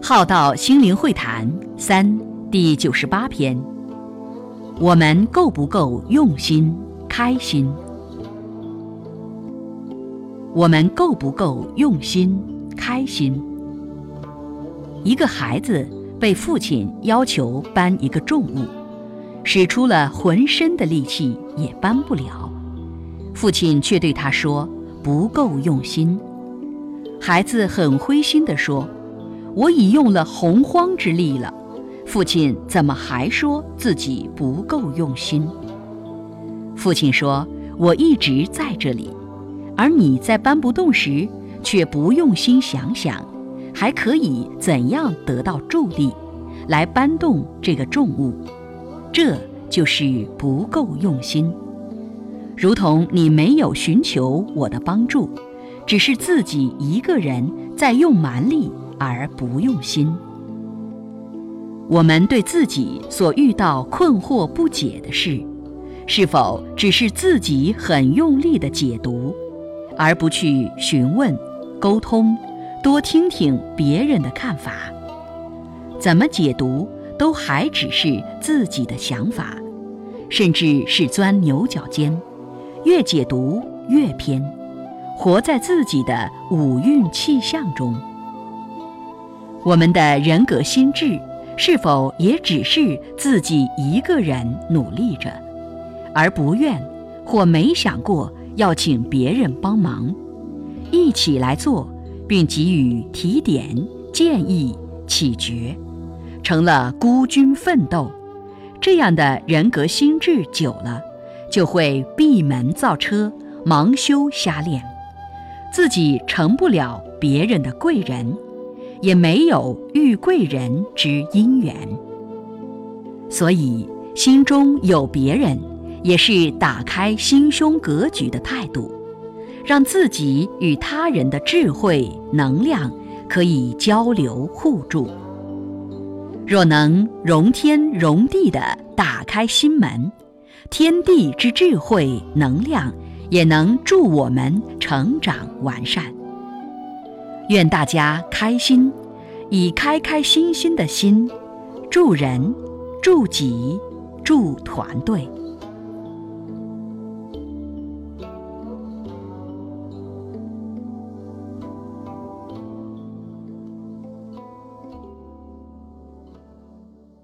浩道心灵会谈三第九十八篇：我们够不够用心、开心？我们够不够用心、开心？一个孩子被父亲要求搬一个重物，使出了浑身的力气也搬不了，父亲却对他说：“不够用心。”孩子很灰心地说。我已用了洪荒之力了，父亲怎么还说自己不够用心？父亲说：“我一直在这里，而你在搬不动时却不用心想想，还可以怎样得到助力，来搬动这个重物？这就是不够用心。如同你没有寻求我的帮助，只是自己一个人在用蛮力。”而不用心，我们对自己所遇到困惑不解的事，是否只是自己很用力的解读，而不去询问、沟通，多听听别人的看法？怎么解读都还只是自己的想法，甚至是钻牛角尖，越解读越偏，活在自己的五蕴气象中。我们的人格心智是否也只是自己一个人努力着，而不愿或没想过要请别人帮忙，一起来做，并给予提点、建议、启决，成了孤军奋斗？这样的人格心智久了，就会闭门造车，盲修瞎练，自己成不了别人的贵人。也没有遇贵人之因缘，所以心中有别人，也是打开心胸格局的态度，让自己与他人的智慧能量可以交流互助。若能容天容地的打开心门，天地之智慧能量也能助我们成长完善。愿大家开心，以开开心心的心，助人、助己、助团队。